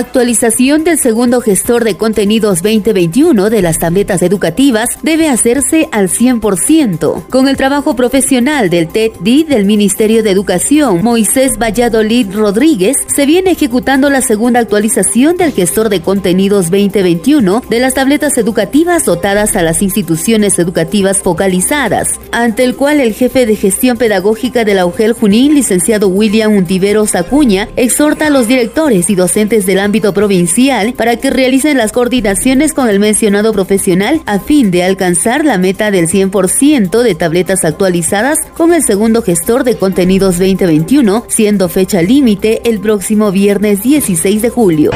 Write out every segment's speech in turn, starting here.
Actualización del segundo gestor de contenidos 2021 de las tabletas educativas debe hacerse al 100%. Con el trabajo profesional del TED-D del Ministerio de Educación, Moisés Valladolid Rodríguez, se viene ejecutando la segunda actualización del gestor de contenidos 2021 de las tabletas educativas dotadas a las instituciones educativas focalizadas, ante el cual el jefe de gestión pedagógica de la Junín, licenciado William Untiveros Acuña, exhorta a los directores y docentes de la ámbito provincial para que realicen las coordinaciones con el mencionado profesional a fin de alcanzar la meta del 100% de tabletas actualizadas con el segundo gestor de contenidos 2021, siendo fecha límite el próximo viernes 16 de julio.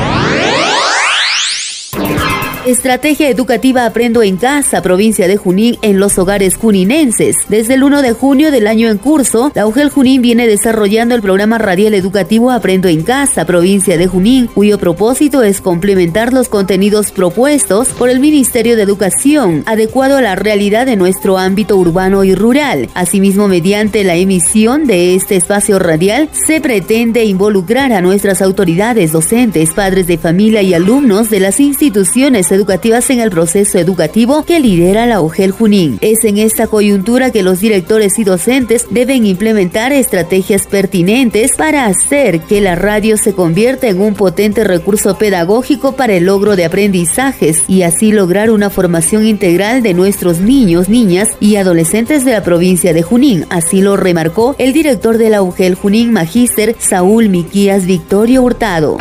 Estrategia Educativa Aprendo en Casa, provincia de Junín, en los hogares juninenses. Desde el 1 de junio del año en curso, la UGEL Junín viene desarrollando el programa radial educativo Aprendo en Casa, provincia de Junín, cuyo propósito es complementar los contenidos propuestos por el Ministerio de Educación, adecuado a la realidad de nuestro ámbito urbano y rural. Asimismo, mediante la emisión de este espacio radial, se pretende involucrar a nuestras autoridades, docentes, padres de familia y alumnos de las instituciones educativas en el proceso educativo que lidera la UGEL Junín. Es en esta coyuntura que los directores y docentes deben implementar estrategias pertinentes para hacer que la radio se convierta en un potente recurso pedagógico para el logro de aprendizajes y así lograr una formación integral de nuestros niños, niñas y adolescentes de la provincia de Junín. Así lo remarcó el director de la UGEL Junín, Magíster Saúl Miquías Victorio Hurtado.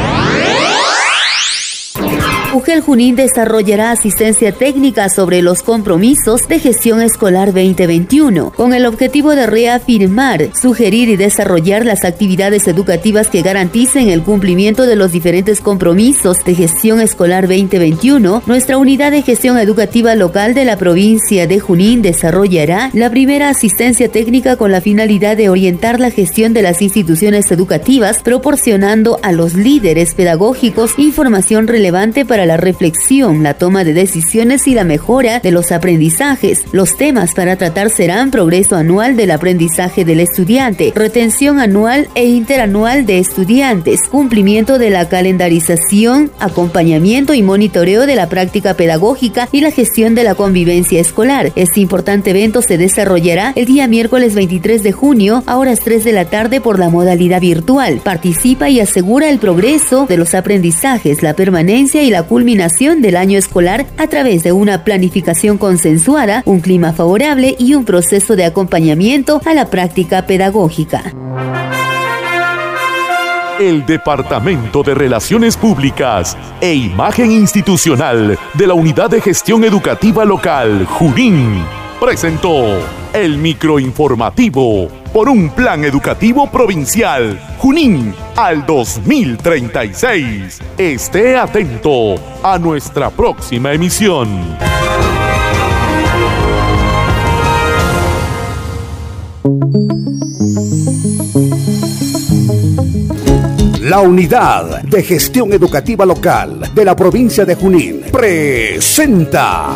UGEL Junín desarrollará asistencia técnica sobre los compromisos de gestión escolar 2021, con el objetivo de reafirmar, sugerir y desarrollar las actividades educativas que garanticen el cumplimiento de los diferentes compromisos de gestión escolar 2021. Nuestra unidad de gestión educativa local de la provincia de Junín desarrollará la primera asistencia técnica con la finalidad de orientar la gestión de las instituciones educativas, proporcionando a los líderes pedagógicos información relevante para la reflexión, la toma de decisiones y la mejora de los aprendizajes. Los temas para tratar serán progreso anual del aprendizaje del estudiante, retención anual e interanual de estudiantes, cumplimiento de la calendarización, acompañamiento y monitoreo de la práctica pedagógica y la gestión de la convivencia escolar. Este importante evento se desarrollará el día miércoles 23 de junio a horas 3 de la tarde por la modalidad virtual. Participa y asegura el progreso de los aprendizajes, la permanencia y la culminación del año escolar a través de una planificación consensuada, un clima favorable y un proceso de acompañamiento a la práctica pedagógica. El Departamento de Relaciones Públicas e Imagen Institucional de la Unidad de Gestión Educativa Local, Junín, presentó el microinformativo por un plan educativo provincial, Junín, al 2036. Esté atento a nuestra próxima emisión. La Unidad de Gestión Educativa Local de la provincia de Junín presenta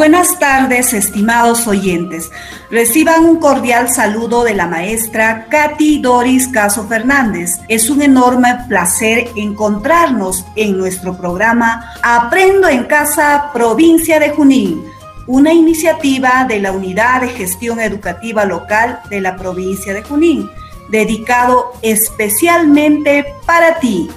Buenas tardes, estimados oyentes. Reciban un cordial saludo de la maestra Katy Doris Caso Fernández. Es un enorme placer encontrarnos en nuestro programa Aprendo en Casa, provincia de Junín, una iniciativa de la Unidad de Gestión Educativa Local de la provincia de Junín, dedicado especialmente para ti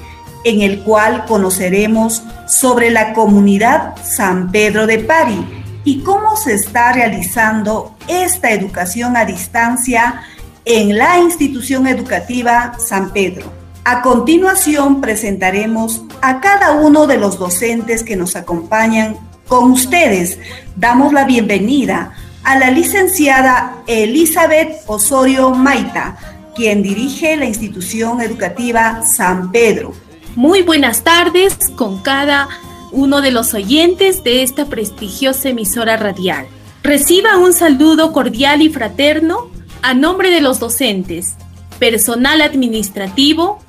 en el cual conoceremos sobre la comunidad San Pedro de Pari y cómo se está realizando esta educación a distancia en la institución educativa San Pedro. A continuación presentaremos a cada uno de los docentes que nos acompañan con ustedes. Damos la bienvenida a la licenciada Elizabeth Osorio Maita, quien dirige la institución educativa San Pedro. Muy buenas tardes con cada uno de los oyentes de esta prestigiosa emisora radial. Reciba un saludo cordial y fraterno a nombre de los docentes, personal administrativo,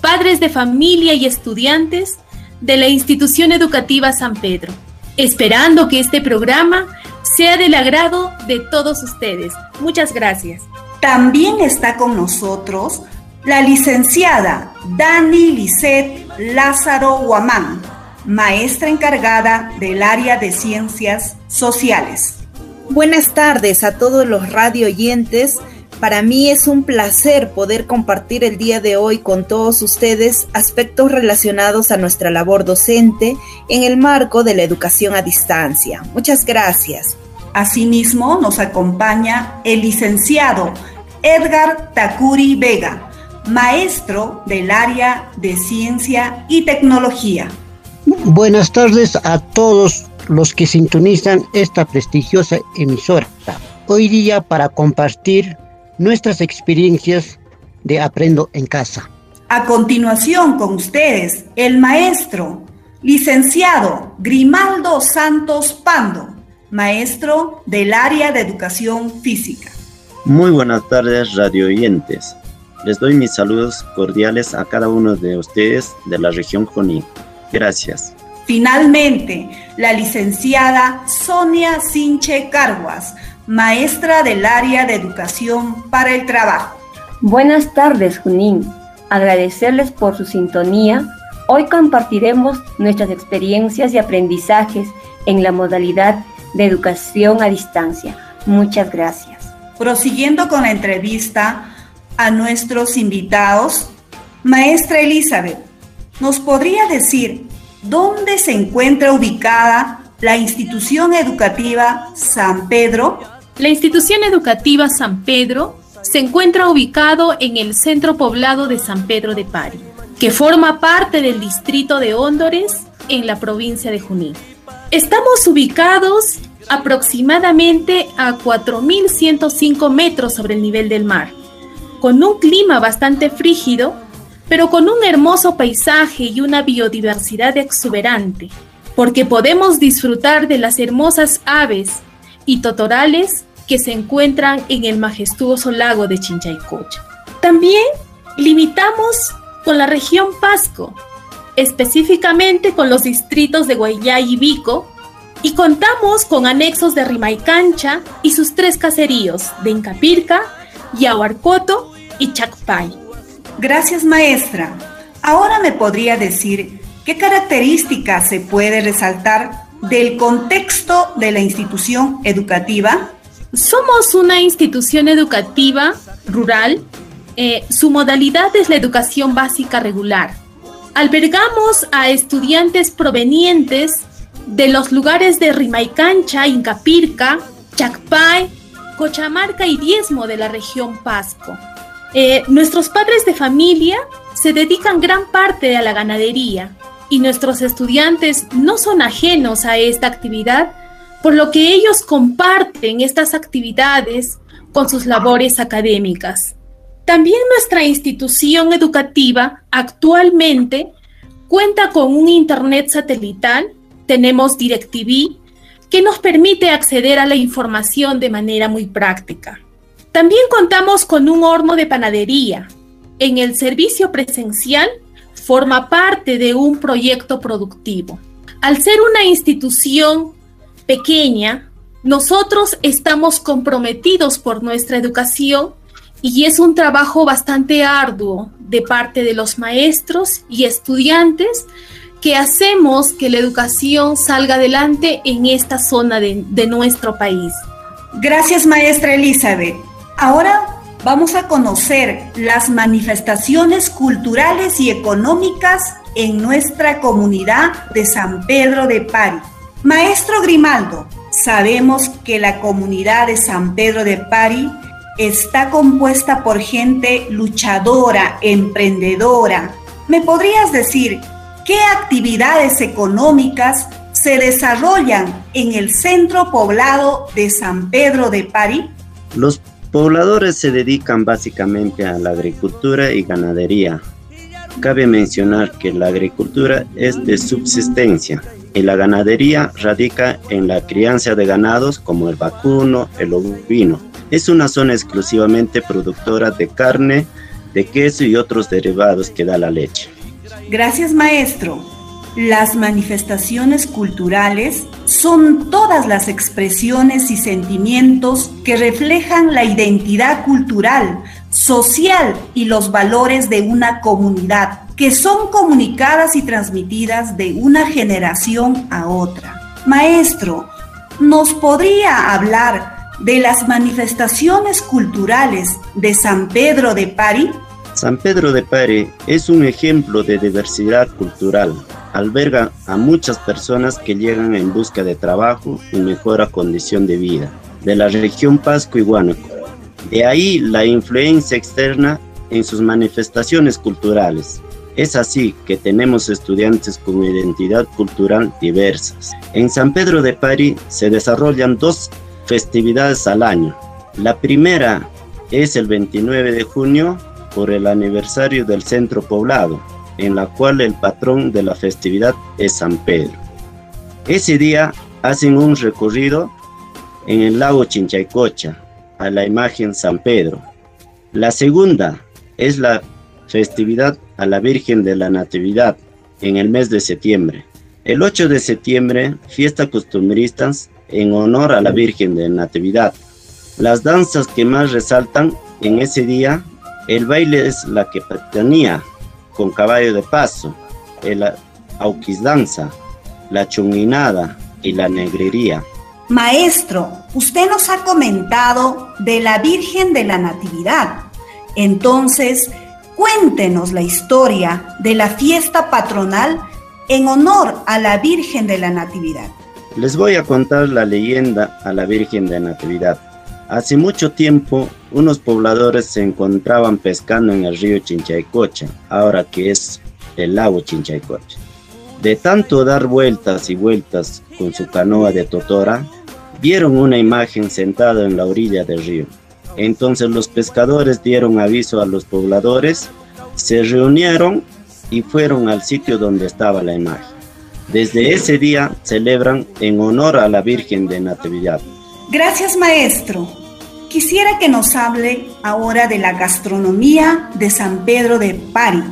padres de familia y estudiantes de la institución educativa San Pedro, esperando que este programa sea del agrado de todos ustedes. Muchas gracias. También está con nosotros la licenciada Dani Lisset Lázaro Guamán, maestra encargada del área de ciencias sociales. Buenas tardes a todos los radio oyentes. Para mí es un placer poder compartir el día de hoy con todos ustedes aspectos relacionados a nuestra labor docente en el marco de la educación a distancia. Muchas gracias. Asimismo, nos acompaña el licenciado Edgar Takuri Vega, maestro del área de ciencia y tecnología. Buenas tardes a todos los que sintonizan esta prestigiosa emisora. Hoy día para compartir nuestras experiencias de Aprendo en Casa. A continuación con ustedes, el maestro, licenciado Grimaldo Santos Pando, maestro del área de educación física. Muy buenas tardes, radio oyentes. Les doy mis saludos cordiales a cada uno de ustedes de la región Junín. Gracias. Finalmente, la licenciada Sonia Sinche Carguas, maestra del área de educación para el trabajo. Buenas tardes, Junín. Agradecerles por su sintonía. Hoy compartiremos nuestras experiencias y aprendizajes en la modalidad de educación a distancia. Muchas gracias. Prosiguiendo con la entrevista, a nuestros invitados. Maestra Elizabeth, ¿nos podría decir dónde se encuentra ubicada la institución educativa San Pedro? La institución educativa San Pedro se encuentra ubicado en el centro poblado de San Pedro de Pari, que forma parte del distrito de Hóndores en la provincia de Junín. Estamos ubicados aproximadamente a 4.105 metros sobre el nivel del mar con un clima bastante frígido, pero con un hermoso paisaje y una biodiversidad exuberante, porque podemos disfrutar de las hermosas aves y totorales que se encuentran en el majestuoso lago de Chinchaycocha. También limitamos con la región Pasco, específicamente con los distritos de Guayay y Vico, y contamos con anexos de Rimaycancha y sus tres caseríos de Incapirca, Yahuarcoto y Chacpay. Gracias, maestra. Ahora me podría decir qué características se puede resaltar del contexto de la institución educativa. Somos una institución educativa rural. Eh, su modalidad es la educación básica regular. Albergamos a estudiantes provenientes de los lugares de Rimaycancha, Incapirca, Chacpay, Cochamarca y Diezmo de la región Pasco. Eh, nuestros padres de familia se dedican gran parte a la ganadería y nuestros estudiantes no son ajenos a esta actividad, por lo que ellos comparten estas actividades con sus labores académicas. También nuestra institución educativa actualmente cuenta con un Internet satelital, tenemos DirecTV, que nos permite acceder a la información de manera muy práctica. También contamos con un horno de panadería. En el servicio presencial forma parte de un proyecto productivo. Al ser una institución pequeña, nosotros estamos comprometidos por nuestra educación y es un trabajo bastante arduo de parte de los maestros y estudiantes que hacemos que la educación salga adelante en esta zona de, nuestro país. Gracias, maestra Elizabeth. Ahora vamos a conocer las manifestaciones culturales y económicas en nuestra comunidad de San Pedro de Pari. Maestro Grimaldo, sabemos que la comunidad de San Pedro de Pari está compuesta por gente luchadora, emprendedora. ¿Me podrías decir qué actividades económicas se desarrollan en el centro poblado de San Pedro de Pari? Los pobladores se dedican básicamente a la agricultura y ganadería. Cabe mencionar que la agricultura es de subsistencia y la ganadería radica en la crianza de ganados como el vacuno, el ovino. Es una zona exclusivamente productora de carne, de queso y otros derivados que da la leche. Gracias maestro. Las manifestaciones culturales son todas las expresiones y sentimientos que reflejan la identidad cultural, social y los valores de una comunidad, que son comunicadas y transmitidas de una generación a otra. Maestro, ¿nos podría hablar de las manifestaciones culturales de San Pedro de Pari? San Pedro de Pari es un ejemplo de diversidad cultural alberga a muchas personas que llegan en busca de trabajo y mejora condición de vida de la región Pasco y Huánuco. De ahí la influencia externa en sus manifestaciones culturales. Es así que tenemos estudiantes con identidad cultural diversas. En San Pedro de Pari se desarrollan dos festividades al año. La primera es el 29 de junio por el aniversario del centro poblado, en la cual el patrón de la festividad es San Pedro. Ese día hacen un recorrido en el lago Chinchaycocha a la imagen San Pedro. La segunda es la festividad a la Virgen de la Natividad en el mes de septiembre. El 8 de septiembre, fiesta costumbristas en honor a la Virgen de la Natividad. Las danzas que más resaltan en ese día, el baile es la que pertenecía con caballo de paso, el auquisdanza, la chunguinada y la negrería. Maestro, usted nos ha comentado de la Virgen de la Natividad. Entonces, cuéntenos la historia de la fiesta patronal en honor a la Virgen de la Natividad. Les voy a contar la leyenda a la Virgen de la Natividad. Hace mucho tiempo, unos pobladores se encontraban pescando en el río Chinchaycocha, ahora que es el lago Chinchaycocha. De tanto dar vueltas y vueltas con su canoa de totora, vieron una imagen sentada en la orilla del río. Entonces los pescadores dieron aviso a los pobladores, se reunieron y fueron al sitio donde estaba la imagen. Desde ese día celebran en honor a la Virgen de Natividad. Gracias, maestro. Quisiera que nos hable ahora de la gastronomía de San Pedro de Pari.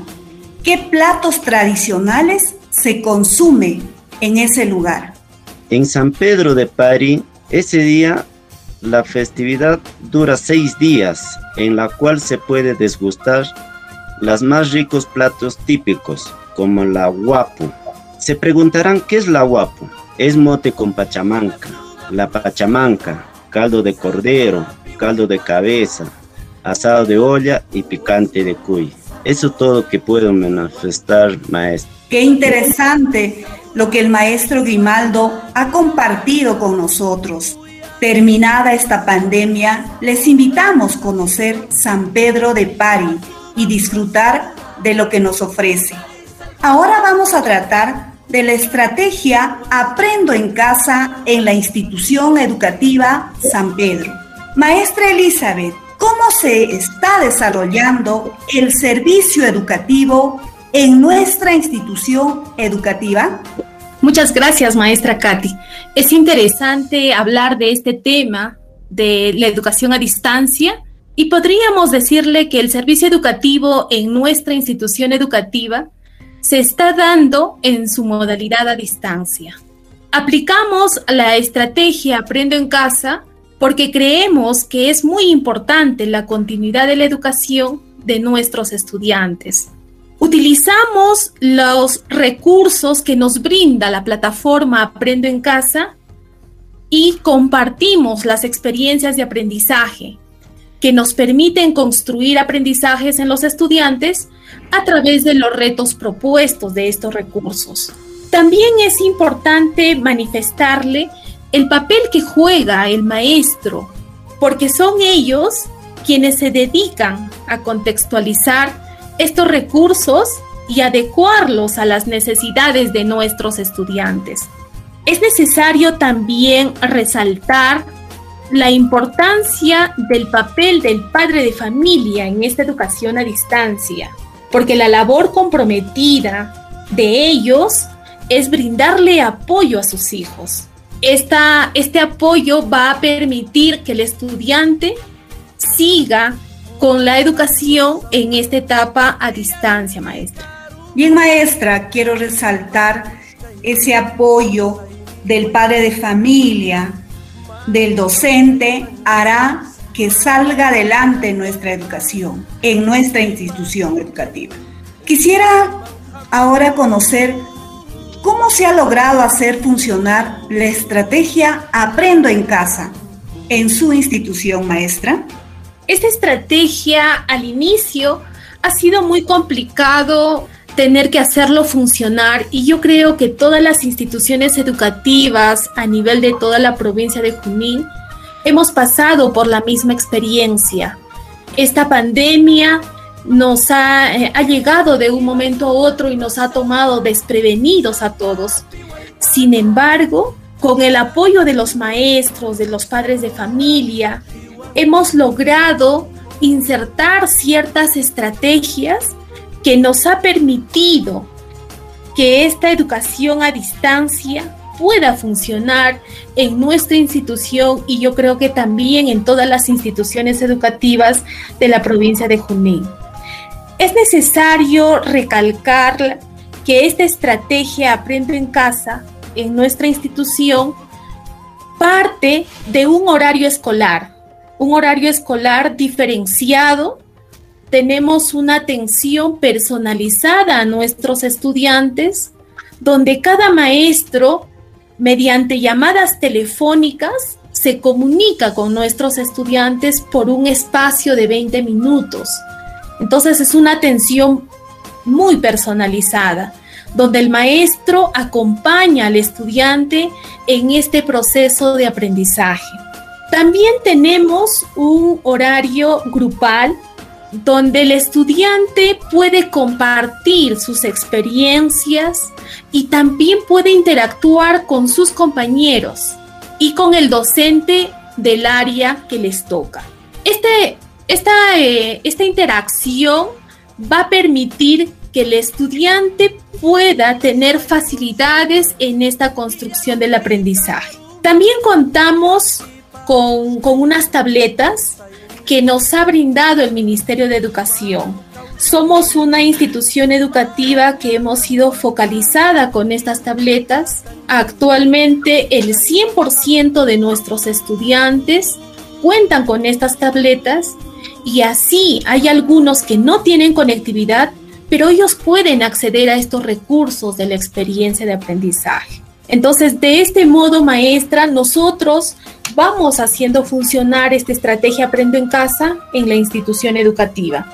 ¿Qué platos tradicionales se consume en ese lugar? En San Pedro de Pari, ese día la festividad dura seis días, en la cual se puede desgustar los más ricos platos típicos, como la guapo. Se preguntarán qué es la guapo. Es mote con pachamanca, la pachamanca, caldo de cordero, caldo de cabeza, asado de olla y picante de cuy. Eso todo que puedo manifestar, maestro. Qué interesante lo que el maestro Grimaldo ha compartido con nosotros. Terminada esta pandemia, les invitamos a conocer San Pedro de Pari y disfrutar de lo que nos ofrece. Ahora vamos a tratar de la estrategia Aprendo en casa en la institución educativa San Pedro. Maestra Elizabeth, ¿cómo se está desarrollando el servicio educativo en nuestra institución educativa? Muchas gracias, maestra Katy. Es interesante hablar de este tema de la educación a distancia y podríamos decirle que el servicio educativo en nuestra institución educativa se está dando en su modalidad a distancia. Aplicamos la estrategia Aprendo en casa porque creemos que es muy importante la continuidad de la educación de nuestros estudiantes. Utilizamos los recursos que nos brinda la plataforma Aprendo en Casa y compartimos las experiencias de aprendizaje. que nos permiten construir aprendizajes en los estudiantes a través de los retos propuestos de estos recursos. También es importante manifestarle el papel que juega el maestro, porque son ellos quienes se dedican a contextualizar estos recursos y adecuarlos a las necesidades de nuestros estudiantes. Es necesario también resaltar la importancia del papel del padre de familia en esta educación a distancia, porque la labor comprometida de ellos es brindarle apoyo a sus hijos. Este apoyo va a permitir que el estudiante siga con la educación en esta etapa a distancia, maestra. Bien, maestra, quiero resaltar ese apoyo del padre de familia, del docente, hará que salga adelante nuestra educación, en nuestra institución educativa. Quisiera ahora conocer cómo se ha logrado hacer funcionar la estrategia Aprendo en casa en su institución maestra. Esta estrategia al inicio ha sido muy complicado tener que hacerlo funcionar y yo creo que todas las instituciones educativas a nivel de toda la provincia de Junín hemos pasado por la misma experiencia. Esta pandemia nos ha, eh, ha llegado de un momento a otro y nos ha tomado desprevenidos a todos. Sin embargo, con el apoyo de los maestros, de los padres de familia, hemos logrado insertar ciertas estrategias que nos ha permitido que esta educación a distancia pueda funcionar en nuestra institución y yo creo que también en todas las instituciones educativas de la provincia de Junín. Es necesario recalcar que esta estrategia Aprendo en casa en nuestra institución parte de un horario escolar, un horario escolar diferenciado tenemos una atención personalizada a nuestros estudiantes, donde cada maestro, mediante llamadas telefónicas, se comunica con nuestros estudiantes por un espacio de 20 minutos. Entonces es una atención muy personalizada, donde el maestro acompaña al estudiante en este proceso de aprendizaje. También tenemos un horario grupal donde el estudiante puede compartir sus experiencias y también puede interactuar con sus compañeros y con el docente del área que les toca. Este, esta, eh, esta interacción va a permitir que el estudiante pueda tener facilidades en esta construcción del aprendizaje. También contamos con, con unas tabletas que nos ha brindado el Ministerio de Educación. Somos una institución educativa que hemos sido focalizada con estas tabletas. Actualmente el 100% de nuestros estudiantes cuentan con estas tabletas y así hay algunos que no tienen conectividad, pero ellos pueden acceder a estos recursos de la experiencia de aprendizaje. Entonces, de este modo, maestra, nosotros vamos haciendo funcionar esta estrategia Aprendo en Casa en la institución educativa.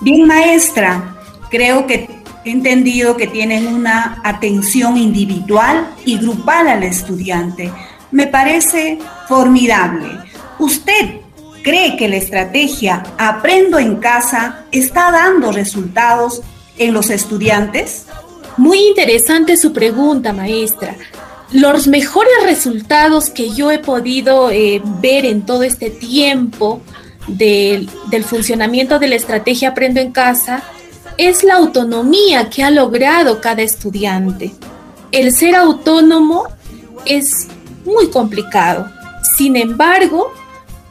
Bien, maestra, creo que he entendido que tienen una atención individual y grupal al estudiante. Me parece formidable. ¿Usted cree que la estrategia Aprendo en Casa está dando resultados en los estudiantes? Muy interesante su pregunta, maestra. Los mejores resultados que yo he podido eh, ver en todo este tiempo del funcionamiento de la estrategia Aprendo en Casa es la autonomía que ha logrado cada estudiante. El ser autónomo es muy complicado. Sin embargo,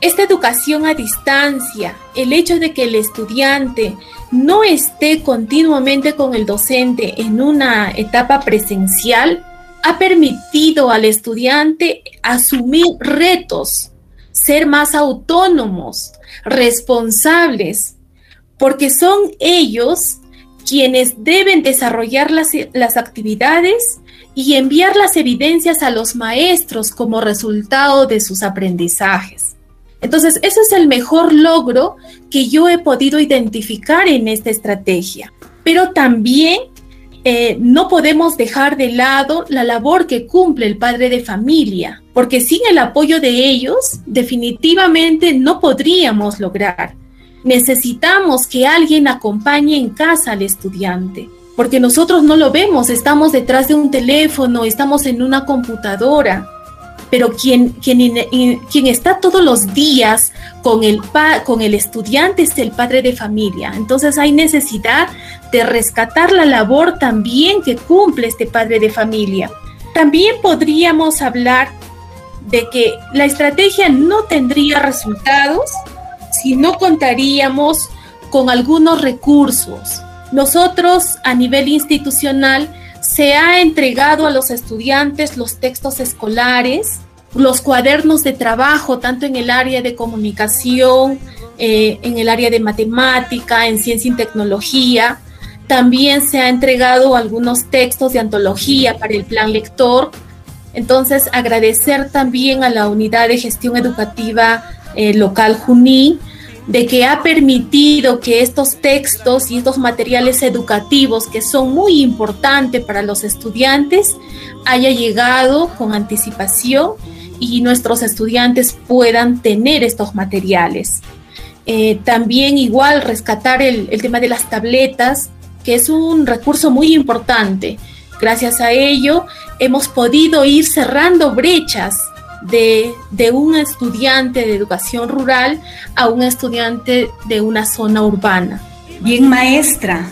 esta educación a distancia, el hecho de que el estudiante no esté continuamente con el docente en una etapa presencial, ha permitido al estudiante asumir retos, ser más autónomos, responsables, porque son ellos quienes deben desarrollar las, actividades y enviar las evidencias a los maestros como resultado de sus aprendizajes. Entonces, ese es el mejor logro que yo he podido identificar en esta estrategia. Pero también eh, no podemos dejar de lado la labor que cumple el padre de familia, porque sin el apoyo de ellos, definitivamente no podríamos lograr. Necesitamos que alguien acompañe en casa al estudiante, porque nosotros no lo vemos, estamos detrás de un teléfono, estamos en una computadora, pero quien, está todos los días con el, con el estudiante es el padre de familia. Entonces hay necesidad de rescatar la labor también que cumple este padre de familia. También podríamos hablar de que la estrategia no tendría resultados si no contaríamos con algunos recursos. Nosotros a nivel institucional se ha entregado a los estudiantes los textos escolares, los cuadernos de trabajo, tanto en el área de comunicación, eh, en el área de matemática, en ciencia y tecnología. También se ha entregado algunos textos de antología para el plan lector. Entonces, agradecer también a la unidad de gestión educativa eh, local Junín de que ha permitido que estos textos y estos materiales educativos que son muy importantes para los estudiantes haya llegado con anticipación y nuestros estudiantes puedan tener estos materiales. Eh, también igual rescatar el, el tema de las tabletas, que es un recurso muy importante. Gracias a ello hemos podido ir cerrando brechas de, de, un estudiante de educación rural a un estudiante de una zona urbana. Bien, maestra,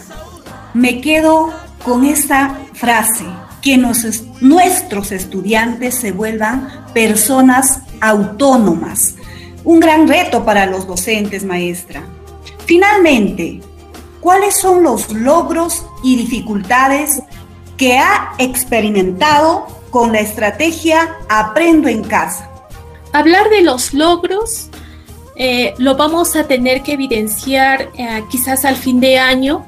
me quedo con esta frase que nuestros estudiantes se vuelvan personas autónomas. Un gran reto para los docentes, maestra. Finalmente, ¿cuáles son los logros y dificultades que ha experimentado con la estrategia Aprendo en casa? Hablar de los logros eh, lo vamos a tener que evidenciar eh, quizás al fin de año.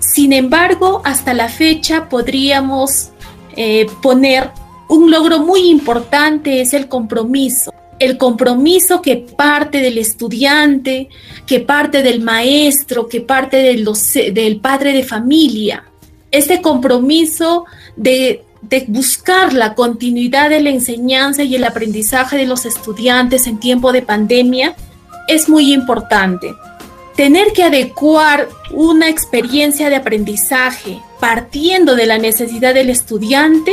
Sin embargo, hasta la fecha podríamos eh, poner un logro muy importante es el compromiso. El compromiso que parte del estudiante, que parte del maestro, que parte del, del padre de familia. Este compromiso de, de buscar la continuidad de la enseñanza y el aprendizaje de los estudiantes en tiempo de pandemia es muy importante. Tener que adecuar una experiencia de aprendizaje partiendo de la necesidad del estudiante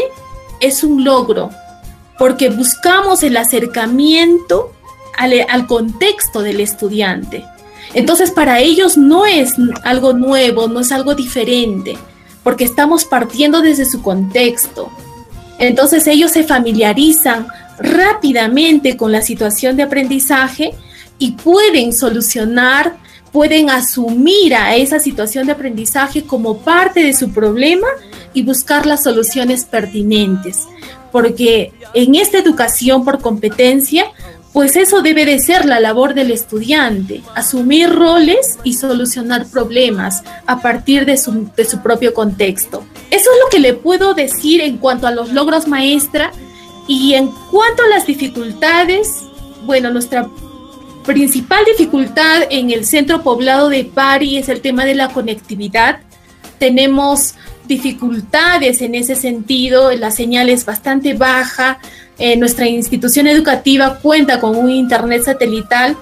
es un logro, porque buscamos el acercamiento al, contexto del estudiante. Entonces para ellos no es algo nuevo, no es algo diferente, porque estamos partiendo desde su contexto. Entonces ellos se familiarizan rápidamente con la situación de aprendizaje y pueden solucionar pueden asumir a esa situación de aprendizaje como parte de su problema y buscar las soluciones pertinentes. Porque en esta educación por competencia, pues eso debe de ser la labor del estudiante, asumir roles y solucionar problemas a partir de su, de su propio contexto. Eso es lo que le puedo decir en cuanto a los logros maestra y en cuanto a las dificultades, bueno, nuestra principal dificultad en el centro poblado de Pari es el tema de la conectividad. Tenemos dificultades en ese sentido, la señal es bastante baja, eh, nuestra institución educativa cuenta con un internet satelital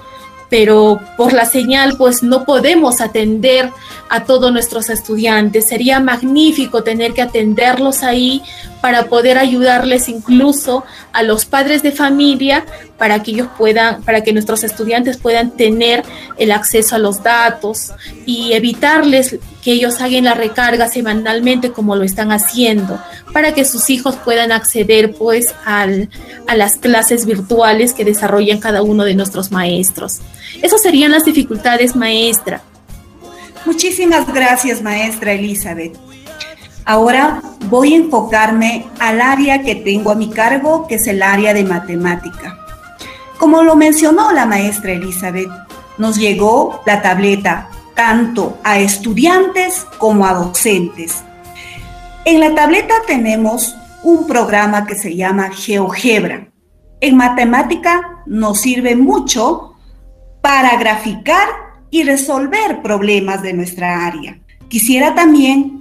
pero por la señal pues no podemos atender a todos nuestros estudiantes. Sería magnífico tener que atenderlos ahí para poder ayudarles incluso a los padres de familia para que ellos puedan, para que nuestros estudiantes puedan tener el acceso a los datos y evitarles que ellos hagan la recarga semanalmente como lo están haciendo, para que sus hijos puedan acceder pues al, a las clases virtuales que desarrollan cada uno de nuestros maestros. Esas serían las dificultades, maestra. Muchísimas gracias, maestra Elizabeth. Ahora voy a enfocarme al área que tengo a mi cargo, que es el área de matemática. Como lo mencionó la maestra Elizabeth, nos llegó la tableta tanto a estudiantes como a docentes. En la tableta tenemos un programa que se llama GeoGebra. En matemática nos sirve mucho para graficar y resolver problemas de nuestra área. Quisiera también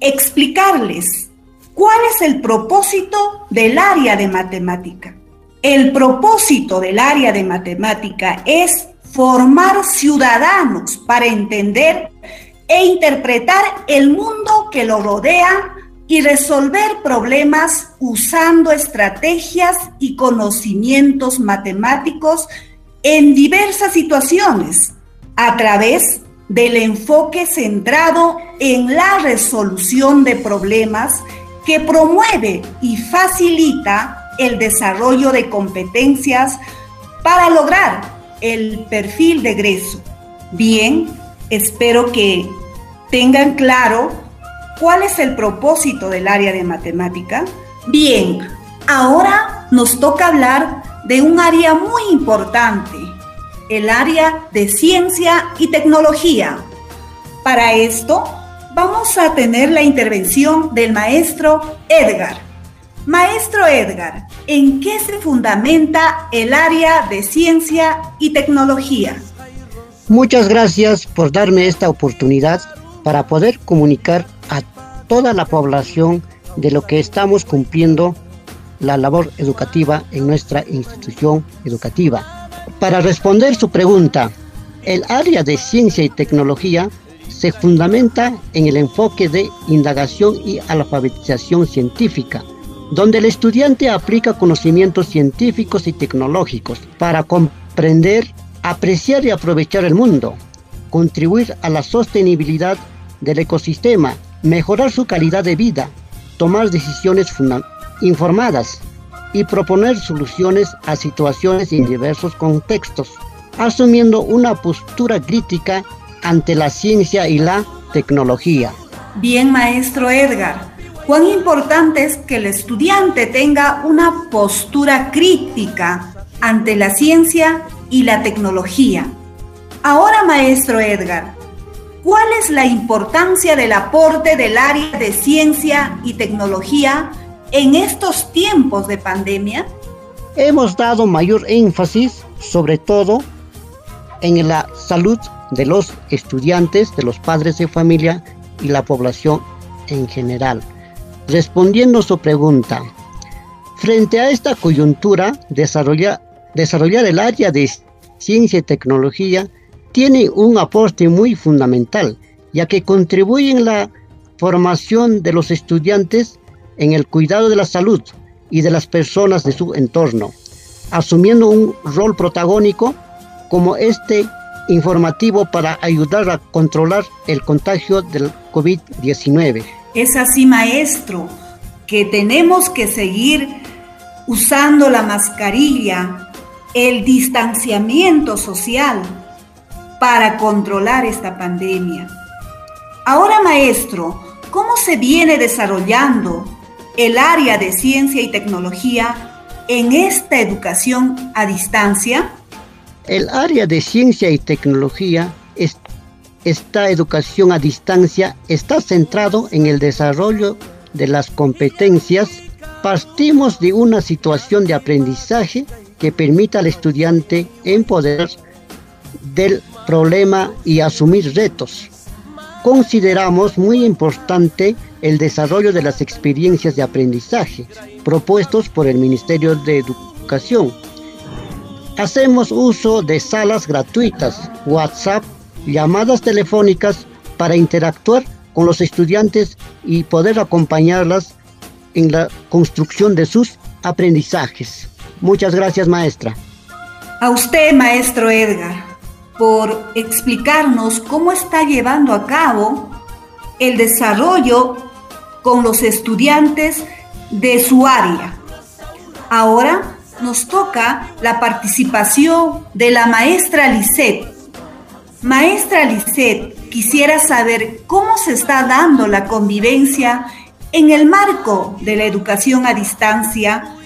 explicarles cuál es el propósito del área de matemática. El propósito del área de matemática es formar ciudadanos para entender e interpretar el mundo que lo rodea y resolver problemas usando estrategias y conocimientos matemáticos en diversas situaciones a través del enfoque centrado en la resolución de problemas que promueve y facilita el desarrollo de competencias para lograr el perfil de egreso. Bien, espero que tengan claro cuál es el propósito del área de matemática. Bien, ahora nos toca hablar de un área muy importante, el área de ciencia y tecnología. Para esto, vamos a tener la intervención del maestro Edgar. Maestro Edgar, ¿en qué se fundamenta el área de ciencia y tecnología? Muchas gracias por darme esta oportunidad para poder comunicar a toda la población de lo que estamos cumpliendo la labor educativa en nuestra institución educativa. Para responder su pregunta, el área de ciencia y tecnología se fundamenta en el enfoque de indagación y alfabetización científica, donde el estudiante aplica conocimientos científicos y tecnológicos para comprender, apreciar y aprovechar el mundo, contribuir a la sostenibilidad del ecosistema, mejorar su calidad de vida, tomar decisiones informadas y proponer soluciones a situaciones en diversos contextos, asumiendo una postura crítica ante la ciencia y la tecnología. Bien, maestro Edgar, cuán importante es que el estudiante tenga una postura crítica ante la ciencia y la tecnología. Ahora, maestro Edgar, ¿cuál es la importancia del aporte del área de ciencia y tecnología en estos tiempos de pandemia? Hemos dado mayor énfasis, sobre todo, en la salud de los estudiantes, de los padres de familia y la población en general. Respondiendo su pregunta, frente a esta coyuntura, desarrollar, desarrollar el área de ciencia y tecnología tiene un aporte muy fundamental, ya que contribuye en la formación de los estudiantes en el cuidado de la salud y de las personas de su entorno, asumiendo un rol protagónico como este informativo para ayudar a controlar el contagio del COVID-19. Es así, maestro, que tenemos que seguir usando la mascarilla, el distanciamiento social para controlar esta pandemia. Ahora, maestro, ¿cómo se viene desarrollando el área de ciencia y tecnología en esta educación a distancia? El área de ciencia y tecnología, esta educación a distancia, está centrado en el desarrollo de las competencias. Partimos de una situación de aprendizaje que permita al estudiante empoderar del problema y asumir retos. Consideramos muy importante el desarrollo de las experiencias de aprendizaje propuestos por el Ministerio de Educación Hacemos uso de salas gratuitas, WhatsApp, llamadas telefónicas para interactuar con los estudiantes y poder acompañarlas en la construcción de sus aprendizajes. Muchas gracias, maestra. A usted, maestro Edgar, por explicarnos cómo está llevando a cabo el desarrollo con los estudiantes de su área. Ahora nos toca la participación de la maestra Lisette. Maestra Lisette, quisiera saber cómo se está dando la convivencia en el marco de la educación a distancia.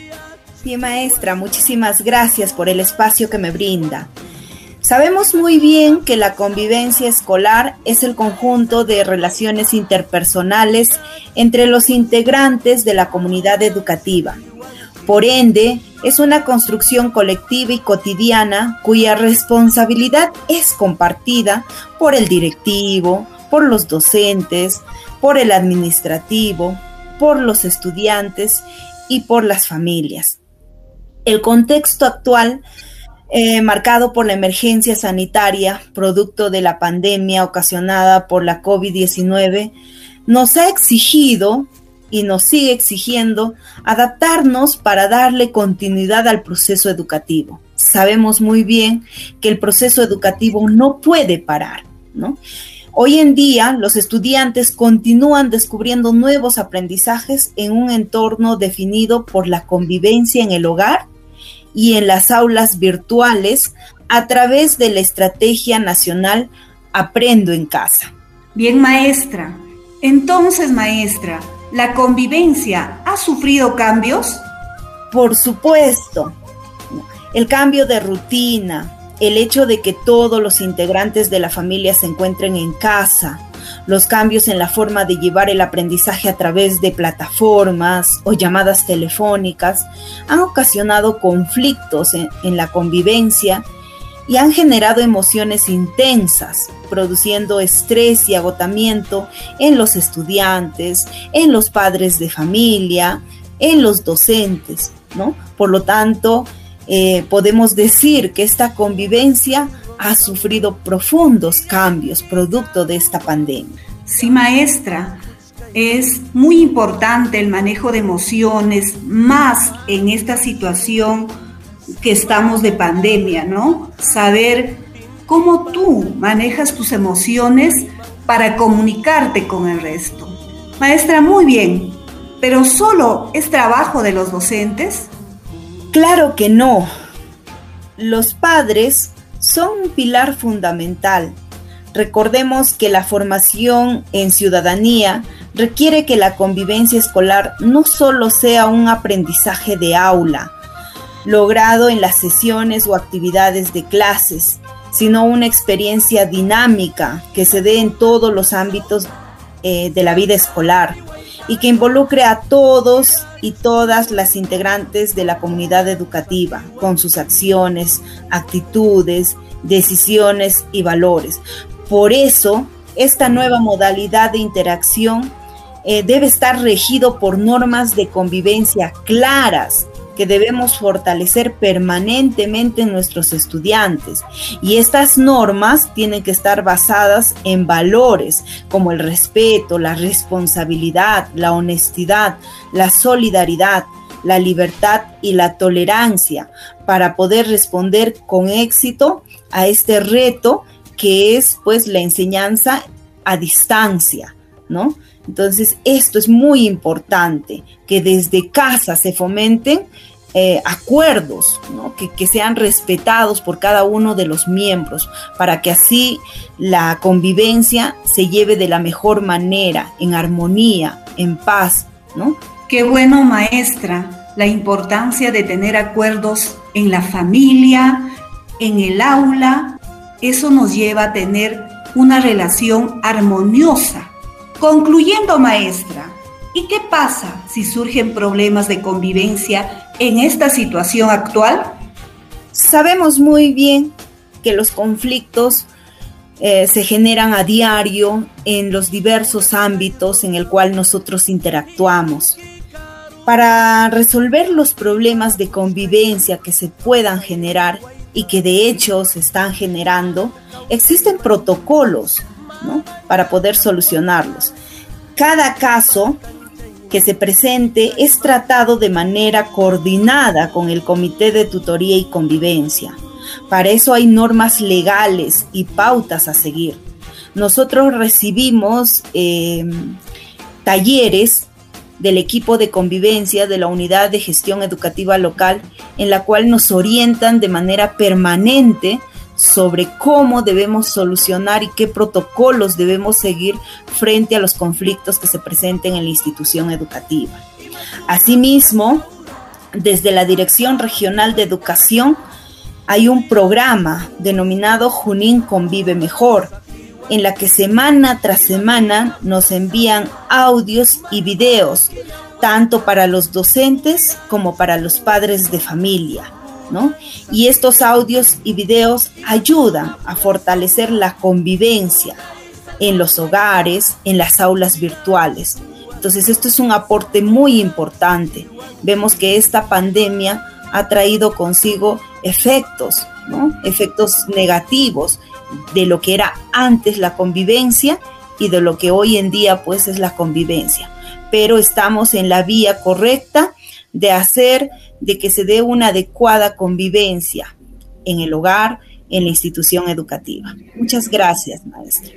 Sí, maestra, muchísimas gracias por el espacio que me brinda. Sabemos muy bien que la convivencia escolar es el conjunto de relaciones interpersonales entre los integrantes de la comunidad educativa. Por ende, es una construcción colectiva y cotidiana cuya responsabilidad es compartida por el directivo, por los docentes, por el administrativo, por los estudiantes y por las familias. El contexto actual, eh, marcado por la emergencia sanitaria, producto de la pandemia ocasionada por la COVID-19, nos ha exigido y nos sigue exigiendo adaptarnos para darle continuidad al proceso educativo. Sabemos muy bien que el proceso educativo no puede parar, ¿no? Hoy en día los estudiantes continúan descubriendo nuevos aprendizajes en un entorno definido por la convivencia en el hogar y en las aulas virtuales a través de la estrategia nacional Aprendo en casa. Bien, maestra. Entonces, maestra, ¿La convivencia ha sufrido cambios? Por supuesto. El cambio de rutina, el hecho de que todos los integrantes de la familia se encuentren en casa, los cambios en la forma de llevar el aprendizaje a través de plataformas o llamadas telefónicas han ocasionado conflictos en, la convivencia y han generado emociones intensas, produciendo estrés y agotamiento en los estudiantes, en los padres de familia, en los docentes, ¿no? Por lo tanto, eh, podemos decir que esta convivencia ha sufrido profundos cambios producto de esta pandemia. Sí, maestra, es muy importante el manejo de emociones, más en esta situación que estamos de pandemia, ¿no? Saber cómo tú manejas tus emociones para comunicarte con el resto. Maestra, muy bien, pero solo es trabajo de los docentes? Claro que no. Los padres son un pilar fundamental. Recordemos que la formación en ciudadanía requiere que la convivencia escolar no solo sea un aprendizaje de aula, logrado en las sesiones o actividades de clases, sino una experiencia dinámica que se dé en todos los ámbitos eh, de la vida escolar y que involucre a todos y todas las integrantes de la comunidad educativa con sus acciones, actitudes, decisiones y valores. Por eso, esta nueva modalidad de interacción eh, debe estar regido por normas de convivencia claras que debemos fortalecer permanentemente en nuestros estudiantes. Y estas normas tienen que estar basadas en valores como el respeto, la responsabilidad, la honestidad, la solidaridad, la libertad y la tolerancia para poder responder con éxito a este reto que es pues la enseñanza a distancia, ¿no? Entonces, esto es muy importante, que desde casa se fomenten eh, acuerdos, que, que, sean respetados por cada uno de los miembros, para que así la convivencia se lleve de la mejor manera, en armonía, en paz, ¿no? Qué bueno, maestra, la importancia de tener acuerdos en la familia, en el aula, eso nos lleva a tener una relación armoniosa. Concluyendo, maestra, ¿y qué pasa si surgen problemas de convivencia en esta situación actual? Sabemos muy bien que los conflictos eh, se generan a diario en los diversos ámbitos en el cual nosotros interactuamos. Para resolver los problemas de convivencia que se puedan generar y que de hecho se están generando, existen protocolos para poder solucionarlos. Cada caso que se presente es tratado de manera coordinada con el Comité de Tutoría y Convivencia. Para eso hay normas legales y pautas a seguir. Nosotros recibimos em, talleres del equipo de convivencia de la unidad de gestión educativa local en la cual nos orientan de manera permanente sobre cómo debemos solucionar y qué protocolos debemos seguir frente a los conflictos que se presenten en la institución educativa. Asimismo, desde la Dirección Regional de Educación hay un programa denominado Junín Convive Mejor, en la que semana tras semana nos envían audios y videos tanto para los docentes como para los padres de familia. Y estos audios y videos ayudan a fortalecer la convivencia en los hogares, en las aulas virtuales. Entonces, esto es un aporte muy importante. Vemos que esta pandemia ha traído consigo efectos. Efectos negativos de lo que era antes la convivencia y de lo que hoy en día pues es la convivencia pero estamos en la vía correcta de hacer de que se dé una adecuada convivencia en el hogar, en la institución educativa. Muchas gracias, maestra.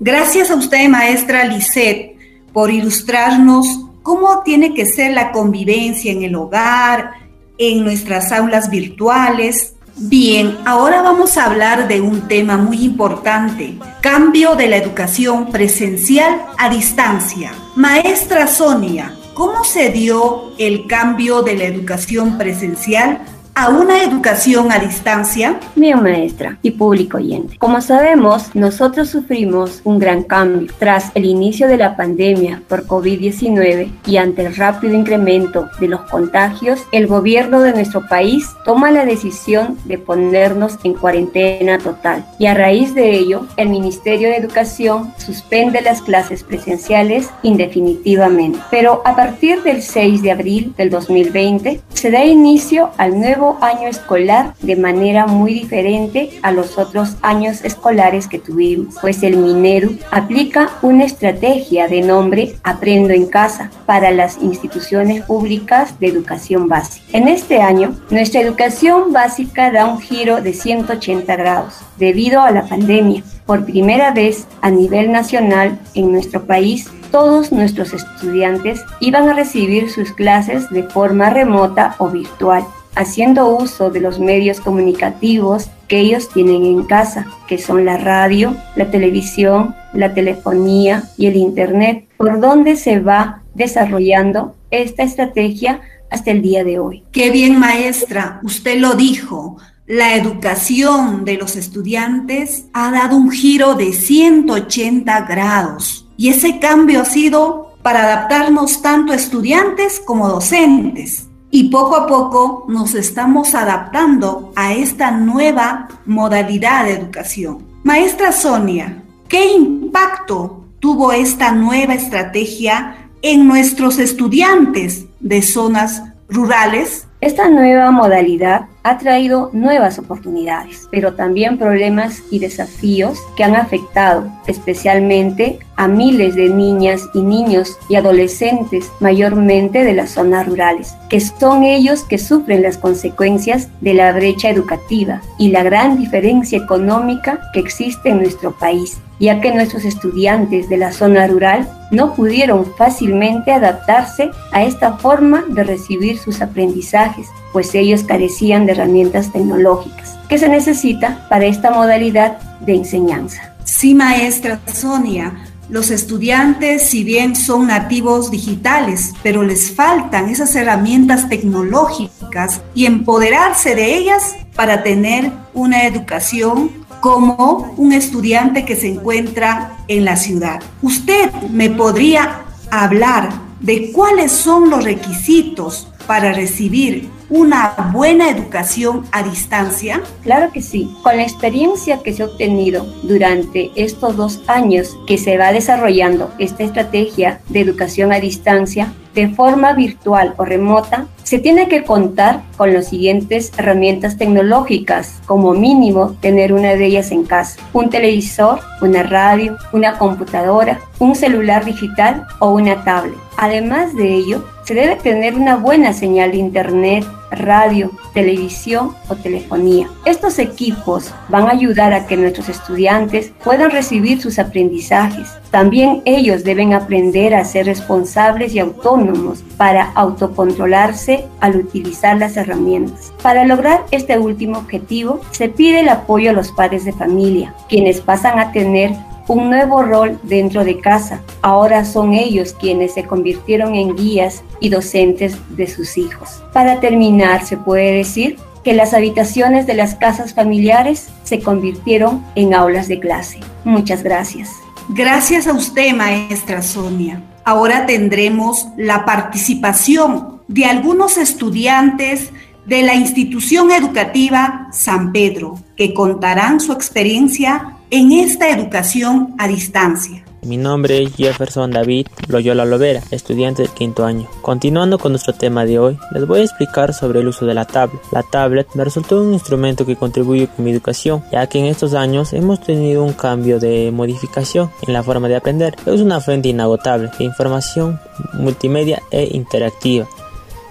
Gracias a usted, maestra Lisette, por ilustrarnos cómo tiene que ser la convivencia en el hogar, en nuestras aulas virtuales, Bien, ahora vamos a hablar de un tema muy importante, cambio de la educación presencial a distancia. Maestra Sonia, ¿cómo se dio el cambio de la educación presencial a una educación a distancia? Bien, maestra y público oyente. Como sabemos, nosotros sufrimos un gran cambio tras el inicio de la pandemia por COVID-19 y ante el rápido incremento de los contagios, el gobierno de nuestro país toma la decisión de ponernos en cuarentena total y a raíz de ello, el Ministerio de Educación suspende las clases presenciales indefinitivamente. Pero a partir del 6 de abril del 2020 se da inicio al nuevo año escolar de manera muy diferente a los otros años escolares que tuvimos, pues el Mineru aplica una estrategia de nombre Aprendo en casa para las instituciones públicas de educación básica. En este año, nuestra educación básica da un giro de 180 grados debido a la pandemia. Por primera vez a nivel nacional en nuestro país, todos nuestros estudiantes iban a recibir sus clases de forma remota o virtual haciendo uso de los medios comunicativos que ellos tienen en casa, que son la radio, la televisión, la telefonía y el Internet, por donde se va desarrollando esta estrategia hasta el día de hoy. Qué bien, maestra, usted lo dijo. La educación de los estudiantes ha dado un giro de 180 grados y ese cambio ha sido para adaptarnos tanto estudiantes como docentes y poco a poco nos estamos adaptando a esta nueva modalidad de educación. Maestra Sonia, ¿qué impacto tuvo esta nueva estrategia en nuestros estudiantes de zonas rurales? Esta nueva modalidad ha traído nuevas oportunidades, pero también problemas y desafíos que han afectado especialmente a miles de niñas y niños y adolescentes, mayormente de las zonas rurales, que son ellos que sufren las consecuencias de la brecha educativa y la gran diferencia económica que existe en nuestro país, ya que nuestros estudiantes de la zona rural no pudieron fácilmente adaptarse a esta forma de recibir sus aprendizajes, pues ellos carecían de herramientas tecnológicas que se necesita para esta modalidad de enseñanza. Sí, maestra Sonia. Los estudiantes, si bien son nativos digitales, pero les faltan esas herramientas tecnológicas y empoderarse de ellas para tener una educación como un estudiante que se encuentra en la ciudad. ¿Usted me podría hablar de cuáles son los requisitos para recibir una buena educación a distancia? Claro que sí. Con la experiencia que se ha obtenido durante estos dos años que se va desarrollando esta estrategia de educación a distancia, de forma virtual o remota, se tiene que contar con las siguientes herramientas tecnológicas, como mínimo tener una de ellas en casa, un televisor, una radio, una computadora, un celular digital o una tablet. Además de ello, se debe tener una buena señal de internet, radio, televisión o telefonía. Estos equipos van a ayudar a que nuestros estudiantes puedan recibir sus aprendizajes. También ellos deben aprender a ser responsables y autónomos para autocontrolarse al utilizar las herramientas. Para lograr este último objetivo, se pide el apoyo a los padres de familia, quienes pasan a tener un nuevo rol dentro de casa. Ahora son ellos quienes se convirtieron en guías y docentes de sus hijos. Para terminar, se puede decir que las habitaciones de las casas familiares se convirtieron en aulas de clase. Muchas gracias. Gracias a usted, maestra Sonia. Ahora tendremos la participación de algunos estudiantes de la institución educativa San Pedro, que contarán su experiencia en esta educación a distancia. Mi nombre es Jefferson David Loyola Lovera, estudiante del quinto año. Continuando con nuestro tema de hoy, les voy a explicar sobre el uso de la tablet. La tablet me resultó un instrumento que contribuye con mi educación, ya que en estos años hemos tenido un cambio de modificación en la forma de aprender. Es una fuente inagotable de información multimedia e interactiva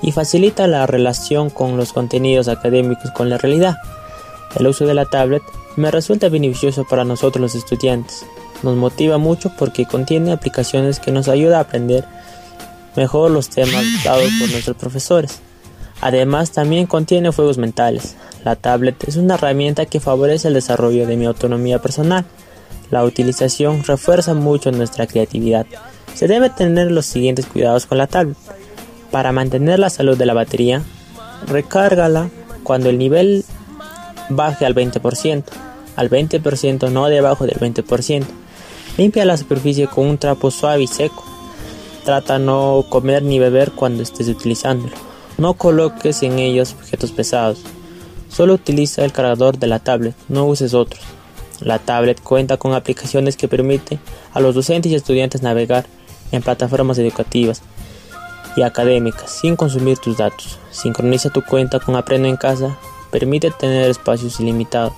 y facilita la relación con los contenidos académicos con la realidad. El uso de la tablet me resulta beneficioso para nosotros los estudiantes. Nos motiva mucho porque contiene aplicaciones que nos ayudan a aprender mejor los temas dados por nuestros profesores. Además, también contiene juegos mentales. La tablet es una herramienta que favorece el desarrollo de mi autonomía personal. La utilización refuerza mucho nuestra creatividad. Se debe tener los siguientes cuidados con la tablet. Para mantener la salud de la batería, recárgala cuando el nivel baje al 20%, al 20% no debajo del 20%. Limpia la superficie con un trapo suave y seco. Trata no comer ni beber cuando estés utilizándolo. No coloques en ellos objetos pesados. Solo utiliza el cargador de la tablet, no uses otros. La tablet cuenta con aplicaciones que permiten a los docentes y estudiantes navegar en plataformas educativas y académicas sin consumir tus datos. Sincroniza tu cuenta con Aprendo en Casa, permite tener espacios ilimitados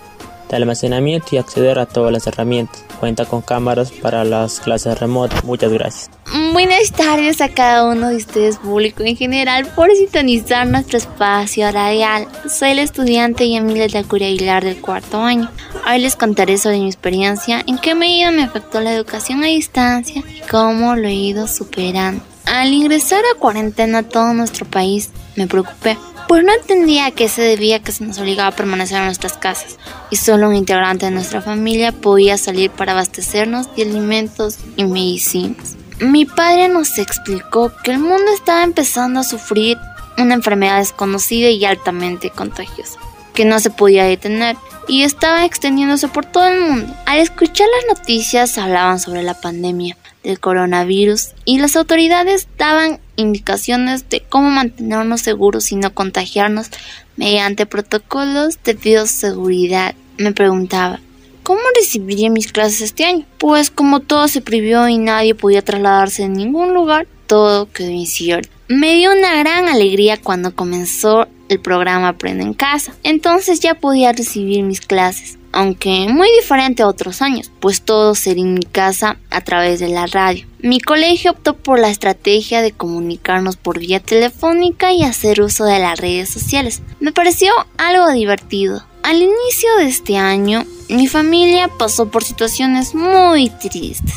de almacenamiento y acceder a todas las herramientas. Cuenta con cámaras para las clases remotas. Muchas gracias. Buenas tardes a cada uno de ustedes, público en general, por sintonizar nuestro espacio radial. Soy la estudiante Yamila de Aguilar del cuarto año. Hoy les contaré sobre mi experiencia, en qué medida me afectó la educación a distancia y cómo lo he ido superando. Al ingresar a cuarentena todo nuestro país, me preocupé, pues no entendía a qué se debía que se nos obligaba a permanecer en nuestras casas y solo un integrante de nuestra familia podía salir para abastecernos de alimentos y medicinas. Mi padre nos explicó que el mundo estaba empezando a sufrir una enfermedad desconocida y altamente contagiosa, que no se podía detener y estaba extendiéndose por todo el mundo. Al escuchar las noticias hablaban sobre la pandemia del coronavirus y las autoridades daban indicaciones de cómo mantenernos seguros y no contagiarnos mediante protocolos de bioseguridad. Me preguntaba, ¿cómo recibiría mis clases este año? Pues como todo se prohibió y nadie podía trasladarse en ningún lugar, todo quedó incierto. Me dio una gran alegría cuando comenzó el programa Aprende en Casa. Entonces ya podía recibir mis clases aunque muy diferente a otros años, pues todo sería en mi casa a través de la radio. Mi colegio optó por la estrategia de comunicarnos por vía telefónica y hacer uso de las redes sociales. Me pareció algo divertido. Al inicio de este año, mi familia pasó por situaciones muy tristes.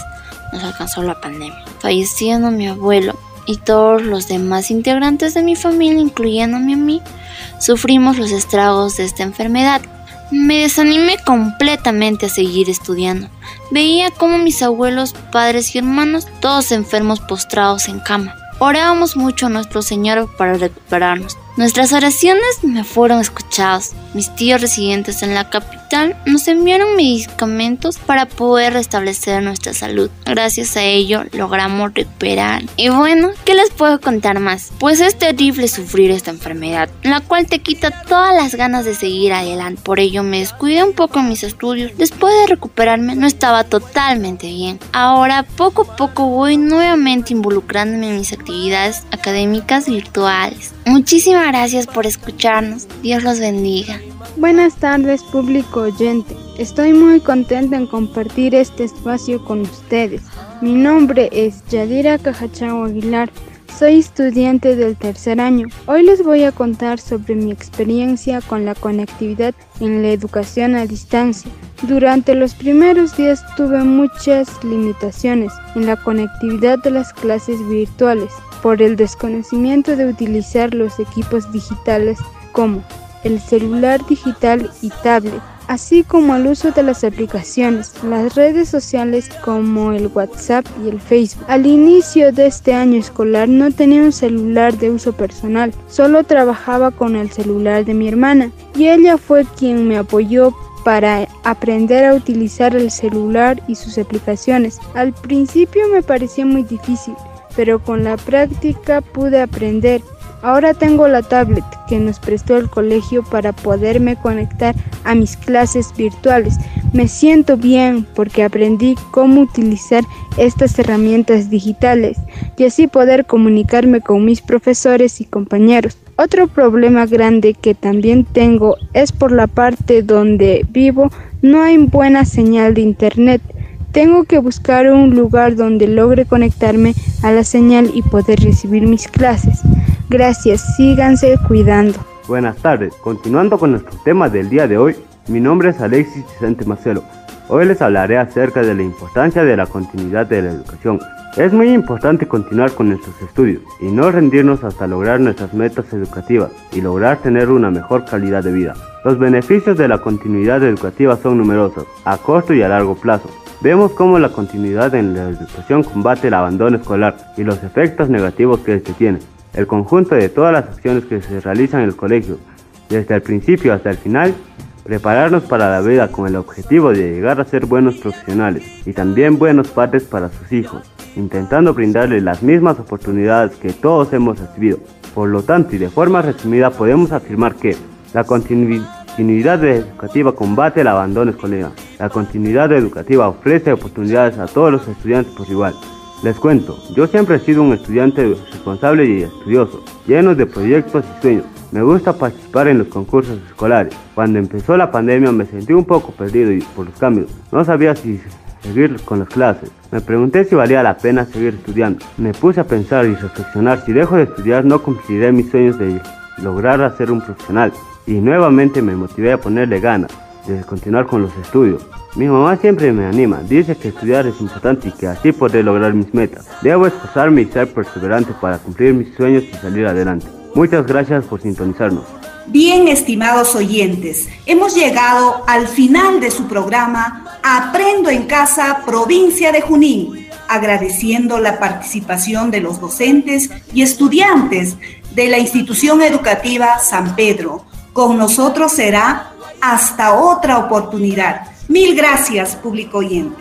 Nos alcanzó la pandemia, falleciendo mi abuelo y todos los demás integrantes de mi familia, incluyéndome a mí, sufrimos los estragos de esta enfermedad me desanimé completamente a seguir estudiando. Veía como mis abuelos, padres y hermanos, todos enfermos postrados en cama. Orábamos mucho a nuestro Señor para recuperarnos. Nuestras oraciones me fueron escuchadas. Mis tíos residentes en la capital nos enviaron medicamentos para poder restablecer nuestra salud. Gracias a ello logramos recuperar. Y bueno, ¿qué les puedo contar más? Pues es terrible sufrir esta enfermedad, la cual te quita todas las ganas de seguir adelante. Por ello me descuidé un poco en mis estudios. Después de recuperarme no estaba totalmente bien. Ahora poco a poco voy nuevamente involucrándome en mis actividades académicas virtuales. Muchísimas gracias por escucharnos. Dios los bendiga. Buenas tardes, público oyente. Estoy muy contenta en compartir este espacio con ustedes. Mi nombre es Yadira Cajachao Aguilar. Soy estudiante del tercer año. Hoy les voy a contar sobre mi experiencia con la conectividad en la educación a distancia. Durante los primeros días tuve muchas limitaciones en la conectividad de las clases virtuales por el desconocimiento de utilizar los equipos digitales como el celular digital y tablet, así como el uso de las aplicaciones, las redes sociales como el WhatsApp y el Facebook. Al inicio de este año escolar no tenía un celular de uso personal, solo trabajaba con el celular de mi hermana y ella fue quien me apoyó para aprender a utilizar el celular y sus aplicaciones. Al principio me parecía muy difícil, pero con la práctica pude aprender. Ahora tengo la tablet que nos prestó el colegio para poderme conectar a mis clases virtuales. Me siento bien porque aprendí cómo utilizar estas herramientas digitales y así poder comunicarme con mis profesores y compañeros. Otro problema grande que también tengo es por la parte donde vivo no hay buena señal de internet. Tengo que buscar un lugar donde logre conectarme a la señal y poder recibir mis clases. Gracias, síganse cuidando. Buenas tardes, continuando con nuestro tema del día de hoy, mi nombre es Alexis Vicente Marcelo. Hoy les hablaré acerca de la importancia de la continuidad de la educación. Es muy importante continuar con nuestros estudios y no rendirnos hasta lograr nuestras metas educativas y lograr tener una mejor calidad de vida. Los beneficios de la continuidad educativa son numerosos, a corto y a largo plazo. Vemos cómo la continuidad en la educación combate el abandono escolar y los efectos negativos que este tiene el conjunto de todas las acciones que se realizan en el colegio, desde el principio hasta el final, prepararnos para la vida con el objetivo de llegar a ser buenos profesionales y también buenos padres para sus hijos, intentando brindarles las mismas oportunidades que todos hemos recibido. Por lo tanto, y de forma resumida, podemos afirmar que la continuidad educativa combate el abandono escolar. La continuidad educativa ofrece oportunidades a todos los estudiantes por igual. Les cuento, yo siempre he sido un estudiante responsable y estudioso, lleno de proyectos y sueños. Me gusta participar en los concursos escolares. Cuando empezó la pandemia me sentí un poco perdido por los cambios. No sabía si seguir con las clases. Me pregunté si valía la pena seguir estudiando. Me puse a pensar y reflexionar si dejo de estudiar no cumpliré mis sueños de lograr ser un profesional. Y nuevamente me motivé a ponerle ganas de continuar con los estudios. Mi mamá siempre me anima, dice que estudiar es importante y que así podré lograr mis metas. Debo esforzarme y ser perseverante para cumplir mis sueños y salir adelante. Muchas gracias por sintonizarnos. Bien, estimados oyentes, hemos llegado al final de su programa Aprendo en Casa, provincia de Junín, agradeciendo la participación de los docentes y estudiantes de la institución educativa San Pedro. Con nosotros será hasta otra oportunidad. Mil gracias, público oyente.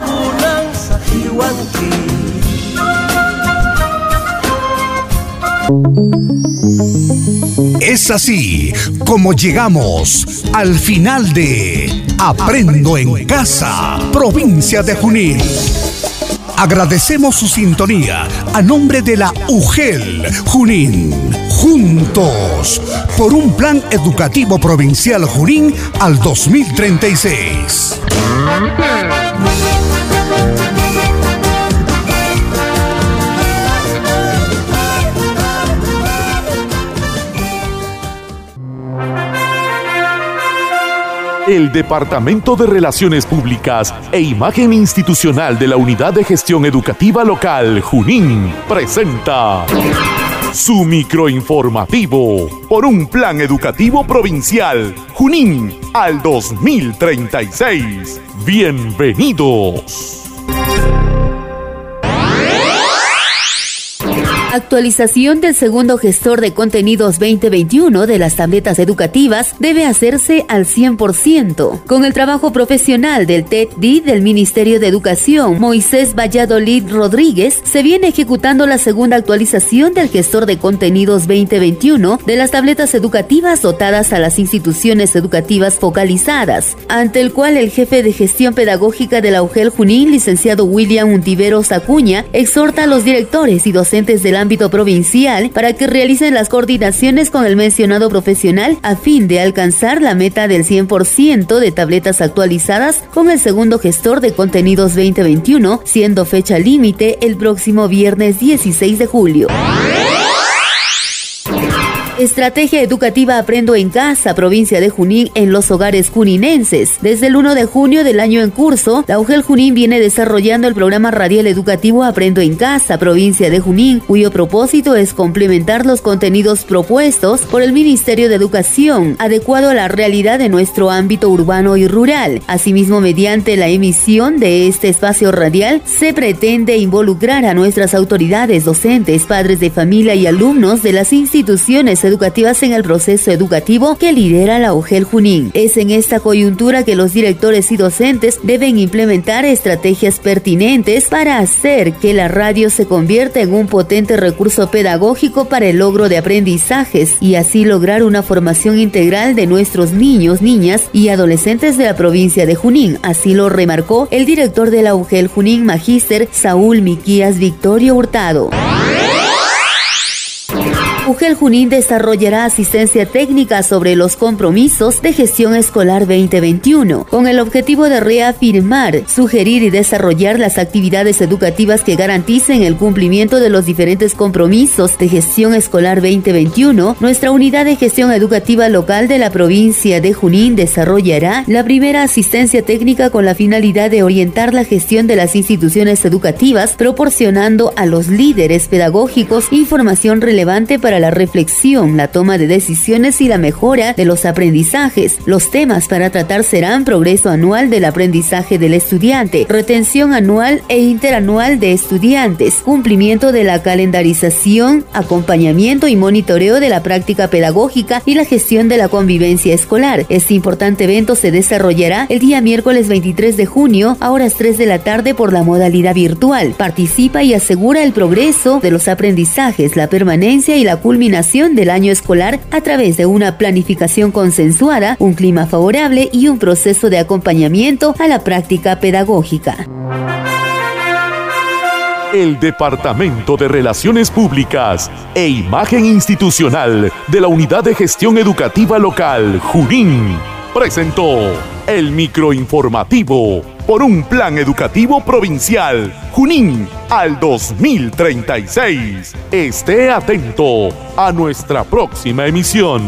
Es así como llegamos al final de Aprendo en Casa, provincia de Junín. Agradecemos su sintonía a nombre de la UGEL Junín. Juntos por un plan educativo provincial Junín al 2036. El Departamento de Relaciones Públicas e Imagen Institucional de la Unidad de Gestión Educativa Local, Junín, presenta su microinformativo por un plan educativo provincial, Junín, al 2036. Bienvenidos. Actualización del segundo gestor de contenidos 2021 de las tabletas educativas debe hacerse al 100%. Con el trabajo profesional del TED-D del Ministerio de Educación, Moisés Valladolid Rodríguez, se viene ejecutando la segunda actualización del gestor de contenidos 2021 de las tabletas educativas dotadas a las instituciones educativas focalizadas, ante el cual el jefe de gestión pedagógica de la UGEL Junín, licenciado William Untiveros Acuña, exhorta a los directores y docentes de la ámbito provincial para que realicen las coordinaciones con el mencionado profesional a fin de alcanzar la meta del 100% de tabletas actualizadas con el segundo gestor de contenidos 2021, siendo fecha límite el próximo viernes 16 de julio. Estrategia Educativa Aprendo en Casa, provincia de Junín, en los hogares juninenses. Desde el 1 de junio del año en curso, la UGEL Junín viene desarrollando el programa radial educativo Aprendo en Casa, provincia de Junín, cuyo propósito es complementar los contenidos propuestos por el Ministerio de Educación, adecuado a la realidad de nuestro ámbito urbano y rural. Asimismo, mediante la emisión de este espacio radial, se pretende involucrar a nuestras autoridades, docentes, padres de familia y alumnos de las instituciones educativas en el proceso educativo que lidera la UGEL Junín. Es en esta coyuntura que los directores y docentes deben implementar estrategias pertinentes para hacer que la radio se convierta en un potente recurso pedagógico para el logro de aprendizajes y así lograr una formación integral de nuestros niños, niñas y adolescentes de la provincia de Junín. Así lo remarcó el director de la UGEL Junín, Magíster Saúl Miquías Victorio Hurtado. UGEL Junín desarrollará asistencia técnica sobre los compromisos de gestión escolar 2021, con el objetivo de reafirmar, sugerir y desarrollar las actividades educativas que garanticen el cumplimiento de los diferentes compromisos de gestión escolar 2021. Nuestra unidad de gestión educativa local de la provincia de Junín desarrollará la primera asistencia técnica con la finalidad de orientar la gestión de las instituciones educativas, proporcionando a los líderes pedagógicos información relevante la reflexión, la toma de decisiones y la mejora de los aprendizajes. Los temas para tratar serán progreso anual del aprendizaje del estudiante, retención anual e interanual de estudiantes, cumplimiento de la calendarización, acompañamiento y monitoreo de la práctica pedagógica y la gestión de la convivencia escolar. Este importante evento se desarrollará el día miércoles 23 de junio a horas 3 de la tarde por la modalidad virtual. Participa y asegura el progreso de los aprendizajes, la permanencia y la culminación del año escolar a través de una planificación consensuada, un clima favorable y un proceso de acompañamiento a la práctica pedagógica. El Departamento de Relaciones Públicas e Imagen Institucional de la Unidad de Gestión Educativa Local, Junín, presentó el microinformativo por un plan educativo provincial Junín al 2036. Esté atento a nuestra próxima emisión.